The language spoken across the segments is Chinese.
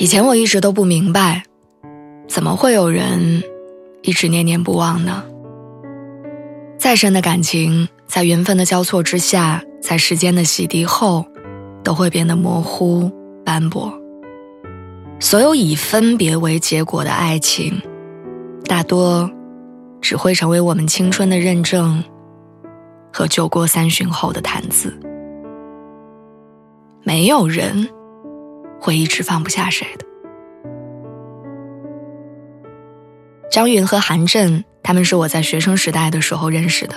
以前我一直都不明白，怎么会有人一直念念不忘呢？再深的感情，在缘分的交错之下，在时间的洗涤后，都会变得模糊斑驳。所有以分别为结果的爱情，大多只会成为我们青春的认证和酒过三巡后的谈资。没有人。会一直放不下谁的。张云和韩震，他们是我在学生时代的时候认识的。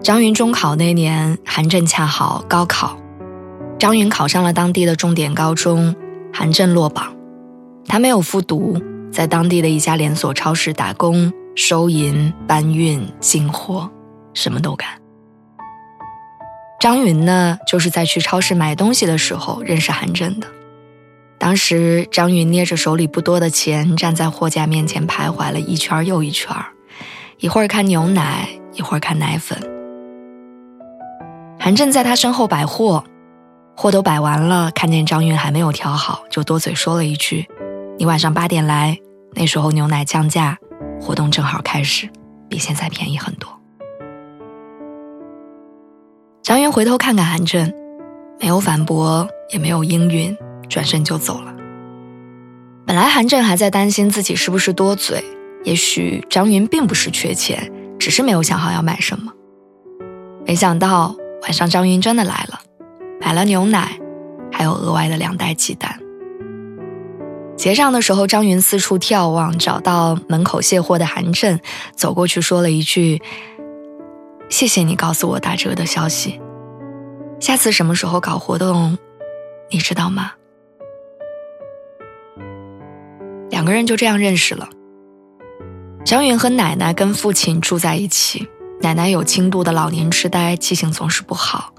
张云中考那年，韩震恰好高考，张云考上了当地的重点高中，韩震落榜。他没有复读，在当地的一家连锁超市打工，收银、搬运、进货，什么都干。张云呢，就是在去超市买东西的时候认识韩震的。当时，张云捏着手里不多的钱，站在货架面前徘徊了一圈又一圈，一会儿看牛奶，一会儿看奶粉。韩震在他身后摆货，货都摆完了，看见张云还没有调好，就多嘴说了一句：“你晚上八点来，那时候牛奶降价，活动正好开始，比现在便宜很多。”张云回头看看韩震，没有反驳，也没有应允。转身就走了。本来韩震还在担心自己是不是多嘴，也许张云并不是缺钱，只是没有想好要买什么。没想到晚上张云真的来了，买了牛奶，还有额外的两袋鸡蛋。结账的时候，张云四处眺望，找到门口卸货的韩震，走过去说了一句：“谢谢你告诉我打折的消息，下次什么时候搞活动，你知道吗？”两个人就这样认识了。张云和奶奶跟父亲住在一起，奶奶有轻度的老年痴呆，记性总是不好；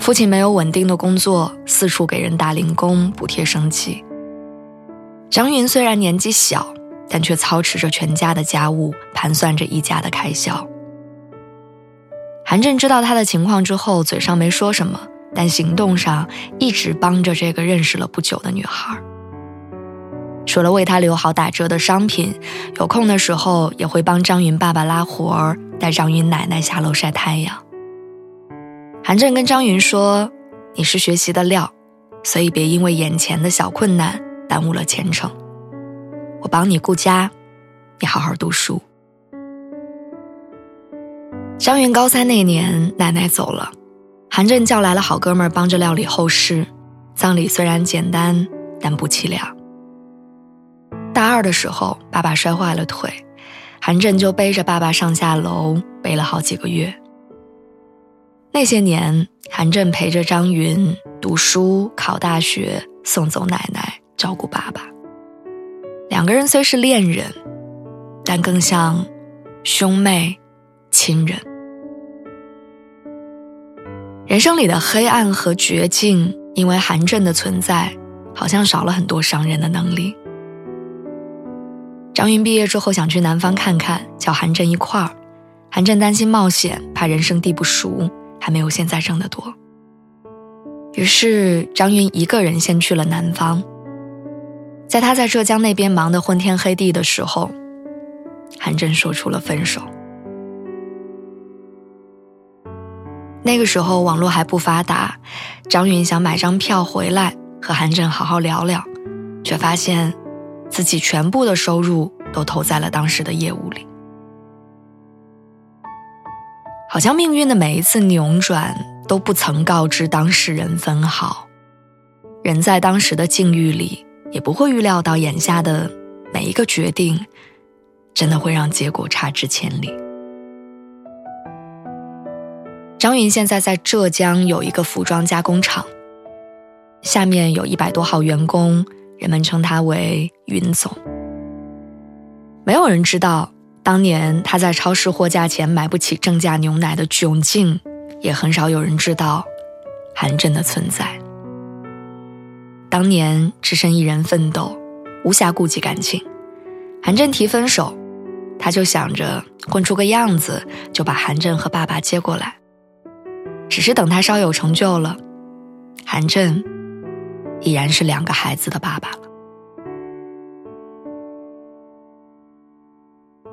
父亲没有稳定的工作，四处给人打零工补贴生计。张云虽然年纪小，但却操持着全家的家务，盘算着一家的开销。韩震知道他的情况之后，嘴上没说什么，但行动上一直帮着这个认识了不久的女孩。除了为他留好打折的商品，有空的时候也会帮张云爸爸拉活儿，带张云奶奶下楼晒太阳。韩震跟张云说：“你是学习的料，所以别因为眼前的小困难耽误了前程。我帮你顾家，你好好读书。”张云高三那年，奶奶走了，韩震叫来了好哥们帮着料理后事。葬礼虽然简单，但不凄凉。大二的时候，爸爸摔坏了腿，韩震就背着爸爸上下楼，背了好几个月。那些年，韩震陪着张云读书、考大学，送走奶奶，照顾爸爸。两个人虽是恋人，但更像兄妹、亲人。人生里的黑暗和绝境，因为韩震的存在，好像少了很多伤人的能力。张云毕业之后想去南方看看，叫韩震一块儿。韩震担心冒险，怕人生地不熟，还没有现在挣得多。于是张云一个人先去了南方。在他在浙江那边忙得昏天黑地的时候，韩震说出了分手。那个时候网络还不发达，张云想买张票回来和韩震好好聊聊，却发现。自己全部的收入都投在了当时的业务里，好像命运的每一次扭转都不曾告知当事人分毫。人在当时的境遇里，也不会预料到眼下的每一个决定，真的会让结果差之千里。张云现在在浙江有一个服装加工厂，下面有一百多号员工，人们称他为“云总”。没有人知道，当年他在超市货架前买不起正价牛奶的窘境，也很少有人知道韩震的存在。当年只身一人奋斗，无暇顾及感情。韩震提分手，他就想着混出个样子，就把韩震和爸爸接过来。只是等他稍有成就了，韩震已然是两个孩子的爸爸了。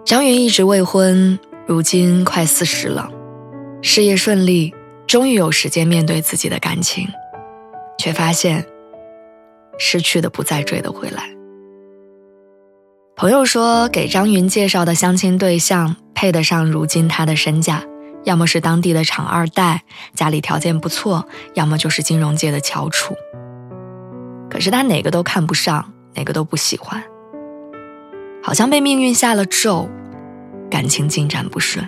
张云一直未婚，如今快四十了，事业顺利，终于有时间面对自己的感情，却发现失去的不再追得回来。朋友说，给张云介绍的相亲对象配得上如今他的身价。要么是当地的厂二代，家里条件不错；要么就是金融界的翘楚。可是他哪个都看不上，哪个都不喜欢，好像被命运下了咒，感情进展不顺。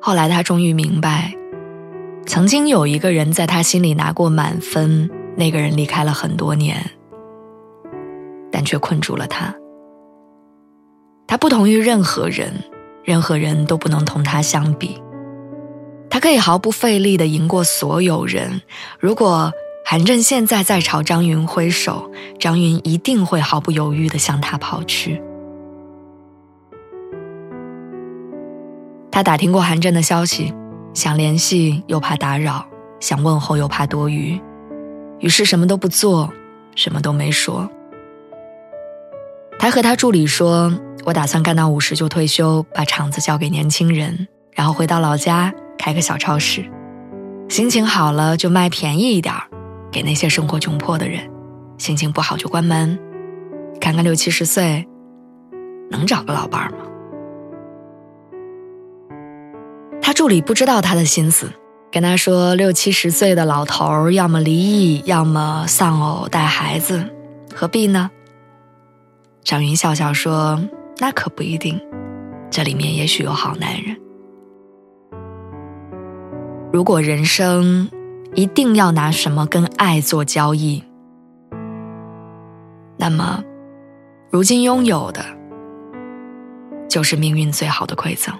后来他终于明白，曾经有一个人在他心里拿过满分，那个人离开了很多年，但却困住了他。他不同于任何人。任何人都不能同他相比，他可以毫不费力地赢过所有人。如果韩震现在在朝张云挥手，张云一定会毫不犹豫地向他跑去。他打听过韩震的消息，想联系又怕打扰，想问候又怕多余，于是什么都不做，什么都没说。他和他助理说。我打算干到五十就退休，把厂子交给年轻人，然后回到老家开个小超市。心情好了就卖便宜一点儿，给那些生活窘迫的人；心情不好就关门，看看六七十岁能找个老伴儿吗？他助理不知道他的心思，跟他说六七十岁的老头儿要么离异，要么丧偶带孩子，何必呢？张云笑笑说。那可不一定，这里面也许有好男人。如果人生一定要拿什么跟爱做交易，那么如今拥有的就是命运最好的馈赠。